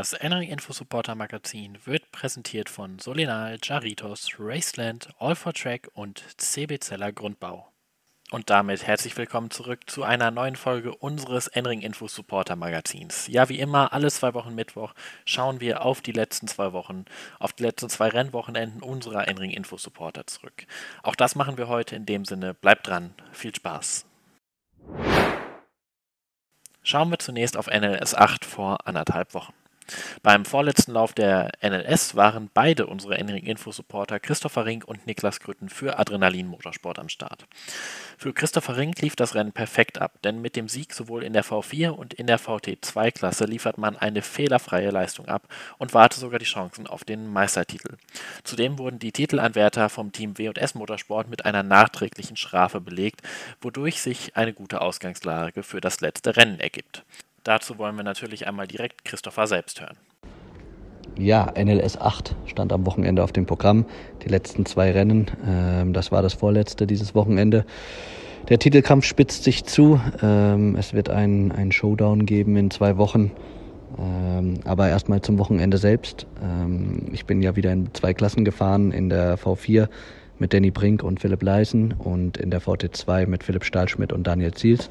Das Entering Info Supporter Magazin wird präsentiert von Solinal, Jaritos, Raceland, All for Track und CB Zeller Grundbau. Und damit herzlich willkommen zurück zu einer neuen Folge unseres Entering Info Supporter Magazins. Ja, wie immer, alle zwei Wochen Mittwoch schauen wir auf die letzten zwei Wochen, auf die letzten zwei Rennwochenenden unserer Entering Info Supporter zurück. Auch das machen wir heute in dem Sinne. Bleibt dran, viel Spaß. Schauen wir zunächst auf NLS 8 vor anderthalb Wochen. Beim vorletzten Lauf der NLS waren beide unsere Enring Info Supporter Christopher Rink und Niklas Grütten für Adrenalin Motorsport am Start. Für Christopher Rink lief das Rennen perfekt ab, denn mit dem Sieg sowohl in der V4 und in der VT2-Klasse liefert man eine fehlerfreie Leistung ab und warte sogar die Chancen auf den Meistertitel. Zudem wurden die Titelanwärter vom Team W&S Motorsport mit einer nachträglichen Strafe belegt, wodurch sich eine gute Ausgangslage für das letzte Rennen ergibt. Dazu wollen wir natürlich einmal direkt Christopher selbst hören. Ja, NLS 8 stand am Wochenende auf dem Programm. Die letzten zwei Rennen, ähm, das war das vorletzte dieses Wochenende. Der Titelkampf spitzt sich zu. Ähm, es wird einen Showdown geben in zwei Wochen. Ähm, aber erstmal zum Wochenende selbst. Ähm, ich bin ja wieder in zwei Klassen gefahren, in der V4 mit Danny Brink und Philipp Leisen und in der VT2 mit Philipp Stahlschmidt und Daniel Ziels.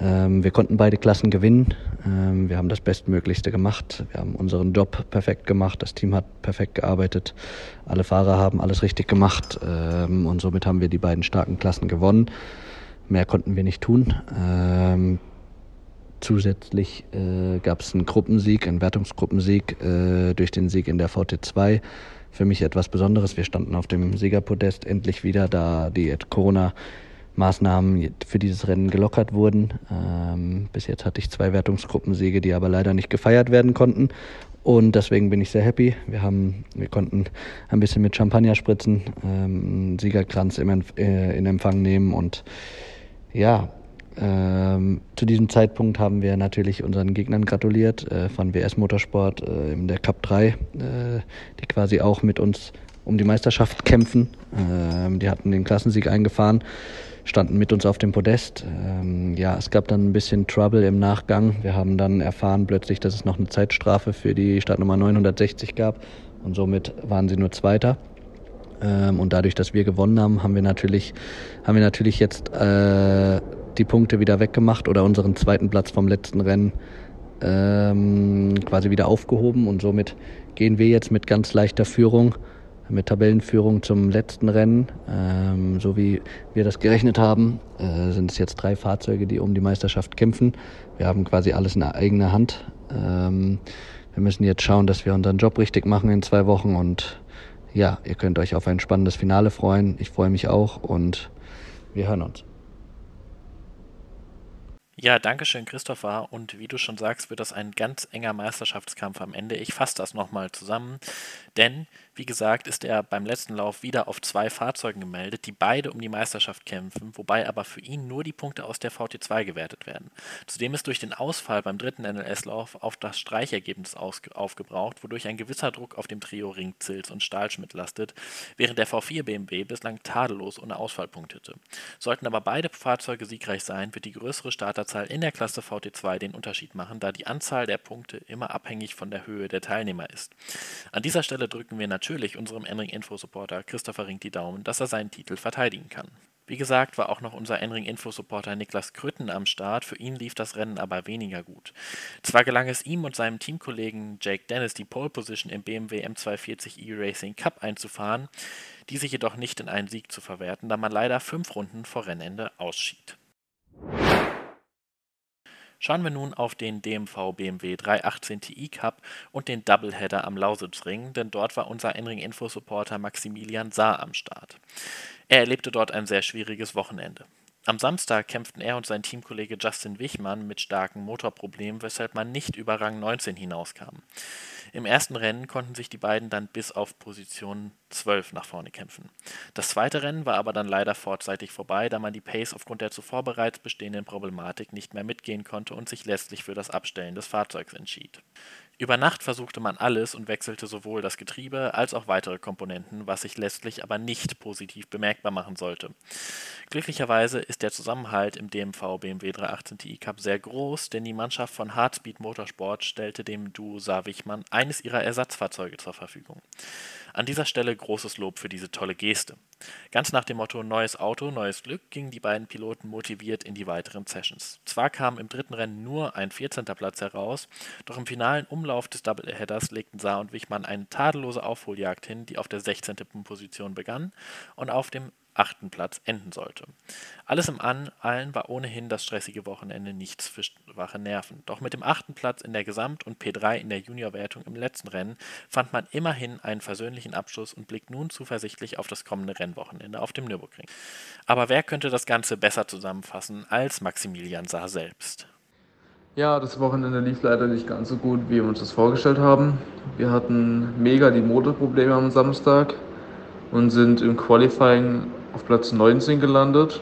Ähm, wir konnten beide Klassen gewinnen. Ähm, wir haben das Bestmöglichste gemacht. Wir haben unseren Job perfekt gemacht. Das Team hat perfekt gearbeitet. Alle Fahrer haben alles richtig gemacht. Ähm, und somit haben wir die beiden starken Klassen gewonnen. Mehr konnten wir nicht tun. Zusätzlich äh, gab es einen Gruppensieg, einen Wertungsgruppensieg äh, durch den Sieg in der VT2. Für mich etwas Besonderes. Wir standen auf dem Siegerpodest endlich wieder, da die Corona Maßnahmen für dieses Rennen gelockert wurden. Ähm, bis jetzt hatte ich zwei Wertungsgruppensiege, die aber leider nicht gefeiert werden konnten. Und deswegen bin ich sehr happy. Wir, haben, wir konnten ein bisschen mit Champagner spritzen, ähm, einen Siegerkranz im, äh, in Empfang nehmen. Und ja, ähm, zu diesem Zeitpunkt haben wir natürlich unseren Gegnern gratuliert äh, von WS Motorsport äh, in der Cup 3, äh, die quasi auch mit uns um die Meisterschaft kämpfen. Ähm, die hatten den Klassensieg eingefahren standen mit uns auf dem Podest. Ähm, ja, es gab dann ein bisschen Trouble im Nachgang. Wir haben dann erfahren plötzlich, dass es noch eine Zeitstrafe für die Startnummer 960 gab und somit waren sie nur Zweiter. Ähm, und dadurch, dass wir gewonnen haben, haben wir natürlich, haben wir natürlich jetzt äh, die Punkte wieder weggemacht oder unseren zweiten Platz vom letzten Rennen ähm, quasi wieder aufgehoben und somit gehen wir jetzt mit ganz leichter Führung mit Tabellenführung zum letzten Rennen. Ähm, so wie wir das gerechnet haben, äh, sind es jetzt drei Fahrzeuge, die um die Meisterschaft kämpfen. Wir haben quasi alles in eigener Hand. Ähm, wir müssen jetzt schauen, dass wir unseren Job richtig machen in zwei Wochen und ja, ihr könnt euch auf ein spannendes Finale freuen. Ich freue mich auch und wir hören uns. Ja, danke schön, Christopher. Und wie du schon sagst, wird das ein ganz enger Meisterschaftskampf am Ende. Ich fasse das nochmal zusammen, denn wie gesagt, ist er beim letzten Lauf wieder auf zwei Fahrzeugen gemeldet, die beide um die Meisterschaft kämpfen, wobei aber für ihn nur die Punkte aus der VT2 gewertet werden. Zudem ist durch den Ausfall beim dritten NLS-Lauf auf das Streichergebnis aufgebraucht, wodurch ein gewisser Druck auf dem Trio Ring, Zils und Stahlschmidt lastet, während der V4 BMW bislang tadellos ohne Ausfall punktete. Sollten aber beide Fahrzeuge siegreich sein, wird die größere Starterzahl in der Klasse VT2 den Unterschied machen, da die Anzahl der Punkte immer abhängig von der Höhe der Teilnehmer ist. An dieser Stelle drücken wir natürlich natürlich unserem Enring Info Supporter Christopher Ring die Daumen, dass er seinen Titel verteidigen kann. Wie gesagt, war auch noch unser Enring Info Supporter Niklas Krütten am Start. Für ihn lief das Rennen aber weniger gut. Zwar gelang es ihm und seinem Teamkollegen Jake Dennis die Pole Position im BMW M240 E-Racing Cup einzufahren, diese jedoch nicht in einen Sieg zu verwerten, da man leider fünf Runden vor Rennende ausschied. Schauen wir nun auf den DMV BMW 318 Ti Cup und den Doubleheader am Lausitzring, denn dort war unser Enring Info Supporter Maximilian Saar am Start. Er erlebte dort ein sehr schwieriges Wochenende. Am Samstag kämpften er und sein Teamkollege Justin Wichmann mit starken Motorproblemen, weshalb man nicht über Rang 19 hinauskam. Im ersten Rennen konnten sich die beiden dann bis auf Position 12 nach vorne kämpfen. Das zweite Rennen war aber dann leider vorzeitig vorbei, da man die Pace aufgrund der zuvor bereits bestehenden Problematik nicht mehr mitgehen konnte und sich letztlich für das Abstellen des Fahrzeugs entschied. Über Nacht versuchte man alles und wechselte sowohl das Getriebe als auch weitere Komponenten, was sich letztlich aber nicht positiv bemerkbar machen sollte. Glücklicherweise ist der Zusammenhalt im DMV BMW 318 Ti Cup sehr groß, denn die Mannschaft von Hardspeed Motorsport stellte dem Duo Saar-Wichmann eines ihrer Ersatzfahrzeuge zur Verfügung. An dieser Stelle großes Lob für diese tolle Geste. Ganz nach dem Motto Neues Auto, neues Glück gingen die beiden Piloten motiviert in die weiteren Sessions. Zwar kam im dritten Rennen nur ein 14. Platz heraus, doch im finalen Umlauf des Doubleheaders legten Saar und Wichmann eine tadellose Aufholjagd hin, die auf der 16. Position begann und auf dem achten Platz enden sollte. Alles im Allen war ohnehin das stressige Wochenende nichts für schwache Nerven. Doch mit dem achten Platz in der Gesamt- und P3 in der Juniorwertung im letzten Rennen fand man immerhin einen versöhnlichen Abschluss und blickt nun zuversichtlich auf das kommende Rennwochenende auf dem Nürburgring. Aber wer könnte das Ganze besser zusammenfassen als Maximilian Saar selbst? Ja, das Wochenende lief leider nicht ganz so gut, wie wir uns das vorgestellt haben. Wir hatten mega die Motorprobleme am Samstag und sind im Qualifying auf Platz 19 gelandet.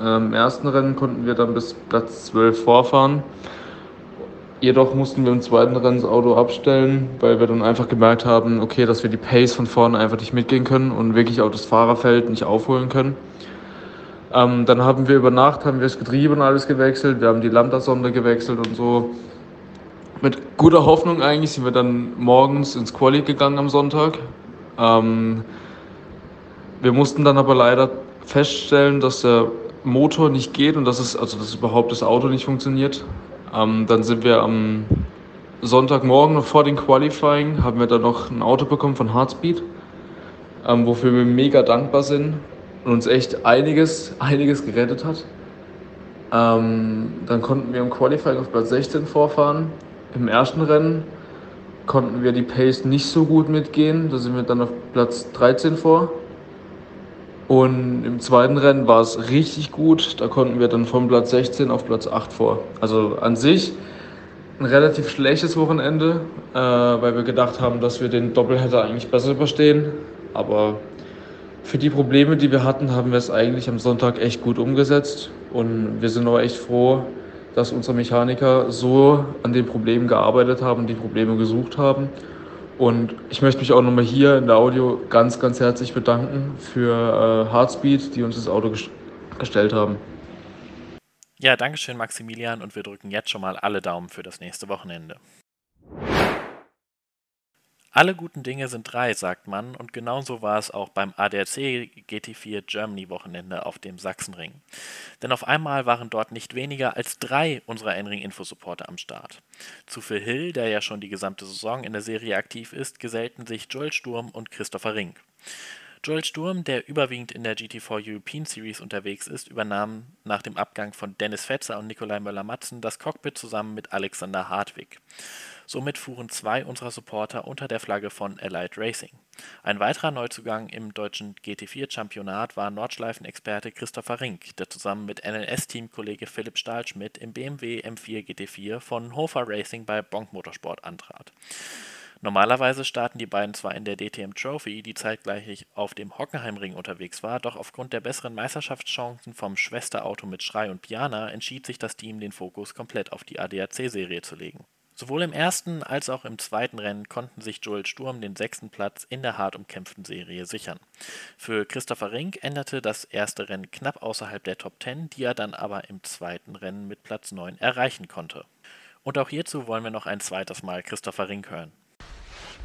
Ähm, Im ersten Rennen konnten wir dann bis Platz 12 vorfahren. Jedoch mussten wir im zweiten Rennen das Auto abstellen, weil wir dann einfach gemerkt haben, okay, dass wir die Pace von vorne einfach nicht mitgehen können und wirklich auch das Fahrerfeld nicht aufholen können. Ähm, dann haben wir über Nacht haben wir das Getriebe und alles gewechselt, wir haben die Lambda-Sonde gewechselt und so. Mit guter Hoffnung eigentlich sind wir dann morgens ins Quali gegangen am Sonntag. Ähm, wir mussten dann aber leider feststellen, dass der Motor nicht geht und dass es, also dass überhaupt das Auto nicht funktioniert. Ähm, dann sind wir am Sonntagmorgen vor dem Qualifying, haben wir dann noch ein Auto bekommen von Hardspeed, ähm, wofür wir mega dankbar sind und uns echt einiges, einiges gerettet hat. Ähm, dann konnten wir im Qualifying auf Platz 16 vorfahren. Im ersten Rennen konnten wir die Pace nicht so gut mitgehen, da sind wir dann auf Platz 13 vor. Und im zweiten Rennen war es richtig gut. Da konnten wir dann von Platz 16 auf Platz 8 vor. Also an sich ein relativ schlechtes Wochenende, äh, weil wir gedacht haben, dass wir den Doppelheader eigentlich besser überstehen. Aber für die Probleme, die wir hatten, haben wir es eigentlich am Sonntag echt gut umgesetzt. Und wir sind auch echt froh, dass unsere Mechaniker so an den Problemen gearbeitet haben, die Probleme gesucht haben und ich möchte mich auch nochmal hier in der Audio ganz, ganz herzlich bedanken für äh, Hardspeed, die uns das Auto gest gestellt haben. Ja, danke schön, Maximilian, und wir drücken jetzt schon mal alle Daumen für das nächste Wochenende. Alle guten Dinge sind drei, sagt man, und genauso war es auch beim ADAC GT4 Germany Wochenende auf dem Sachsenring. Denn auf einmal waren dort nicht weniger als drei unserer Enring Infosupporter am Start. Zu Phil Hill, der ja schon die gesamte Saison in der Serie aktiv ist, gesellten sich Joel Sturm und Christopher Rink. Joel Sturm, der überwiegend in der GT4 European Series unterwegs ist, übernahm nach dem Abgang von Dennis Fetzer und Nikolai Möller-Matzen das Cockpit zusammen mit Alexander Hartwig. Somit fuhren zwei unserer Supporter unter der Flagge von Allied Racing. Ein weiterer Neuzugang im deutschen GT4-Championat war Nordschleifen-Experte Christopher Rink, der zusammen mit NLS-Teamkollege Philipp Stahlschmidt im BMW M4 GT4 von Hofer Racing bei Bonk Motorsport antrat. Normalerweise starten die beiden zwar in der DTM Trophy, die zeitgleich auf dem Hockenheimring unterwegs war, doch aufgrund der besseren Meisterschaftschancen vom Schwesterauto mit Schrei und Piana entschied sich das Team, den Fokus komplett auf die ADAC-Serie zu legen. Sowohl im ersten als auch im zweiten Rennen konnten sich Joel Sturm den sechsten Platz in der hart umkämpften Serie sichern. Für Christopher Rink änderte das erste Rennen knapp außerhalb der Top 10, die er dann aber im zweiten Rennen mit Platz 9 erreichen konnte. Und auch hierzu wollen wir noch ein zweites Mal Christopher Rink hören.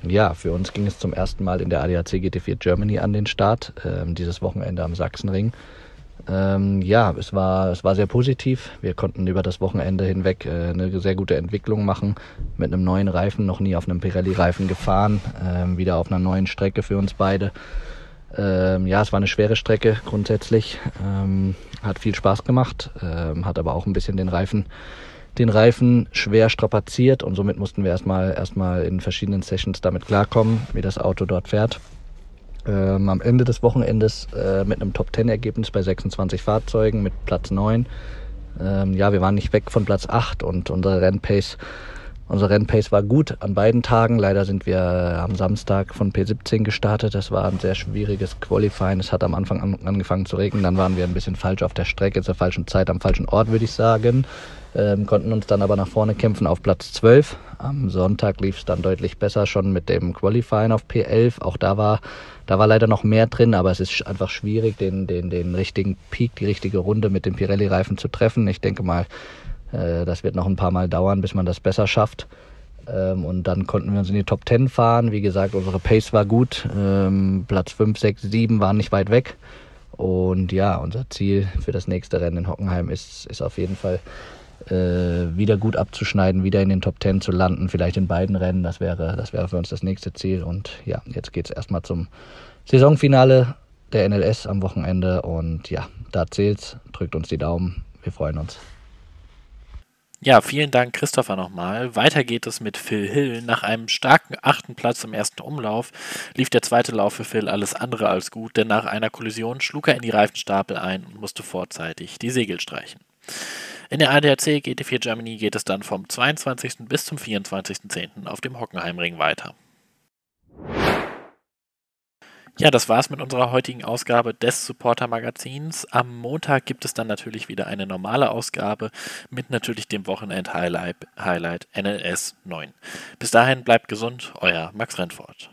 Ja, für uns ging es zum ersten Mal in der ADAC GT4 Germany an den Start, äh, dieses Wochenende am Sachsenring. Ähm, ja, es war, es war sehr positiv. Wir konnten über das Wochenende hinweg äh, eine sehr gute Entwicklung machen. Mit einem neuen Reifen, noch nie auf einem Pirelli-Reifen gefahren. Ähm, wieder auf einer neuen Strecke für uns beide. Ähm, ja, es war eine schwere Strecke grundsätzlich. Ähm, hat viel Spaß gemacht, ähm, hat aber auch ein bisschen den Reifen, den Reifen schwer strapaziert und somit mussten wir erstmal, erstmal in verschiedenen Sessions damit klarkommen, wie das Auto dort fährt ähm, am Ende des Wochenendes äh, mit einem Top-10-Ergebnis bei 26 Fahrzeugen mit Platz 9. Ähm, ja, wir waren nicht weg von Platz 8 und unsere Rennpace Unsere Rennpace war gut an beiden Tagen. Leider sind wir am Samstag von P17 gestartet. Das war ein sehr schwieriges Qualifying. Es hat am Anfang an, angefangen zu regnen. Dann waren wir ein bisschen falsch auf der Strecke, zur falschen Zeit, am falschen Ort, würde ich sagen. Ähm, konnten uns dann aber nach vorne kämpfen auf Platz 12. Am Sonntag lief es dann deutlich besser schon mit dem Qualifying auf P11. Auch da war, da war leider noch mehr drin, aber es ist einfach schwierig, den, den, den richtigen Peak, die richtige Runde mit dem Pirelli-Reifen zu treffen. Ich denke mal, äh, das wird noch ein paar Mal dauern, bis man das besser schafft. Ähm, und dann konnten wir uns in die Top 10 fahren. Wie gesagt, unsere Pace war gut. Ähm, Platz 5, 6, 7 waren nicht weit weg. Und ja, unser Ziel für das nächste Rennen in Hockenheim ist, ist auf jeden Fall äh, wieder gut abzuschneiden, wieder in den Top 10 zu landen, vielleicht in beiden Rennen. Das wäre, das wäre für uns das nächste Ziel. Und ja, jetzt geht es erstmal zum Saisonfinale der NLS am Wochenende. Und ja, da zählt's. Drückt uns die Daumen. Wir freuen uns. Ja, vielen Dank, Christopher, nochmal. Weiter geht es mit Phil Hill. Nach einem starken achten Platz im ersten Umlauf lief der zweite Lauf für Phil alles andere als gut, denn nach einer Kollision schlug er in die Reifenstapel ein und musste vorzeitig die Segel streichen. In der ADAC GT4 Germany geht es dann vom 22. bis zum 24.10. auf dem Hockenheimring weiter. Ja, das war's mit unserer heutigen Ausgabe des Supporter Magazins. Am Montag gibt es dann natürlich wieder eine normale Ausgabe mit natürlich dem Wochenend-Highlight Highlight NLS 9. Bis dahin bleibt gesund, euer Max Rennfort.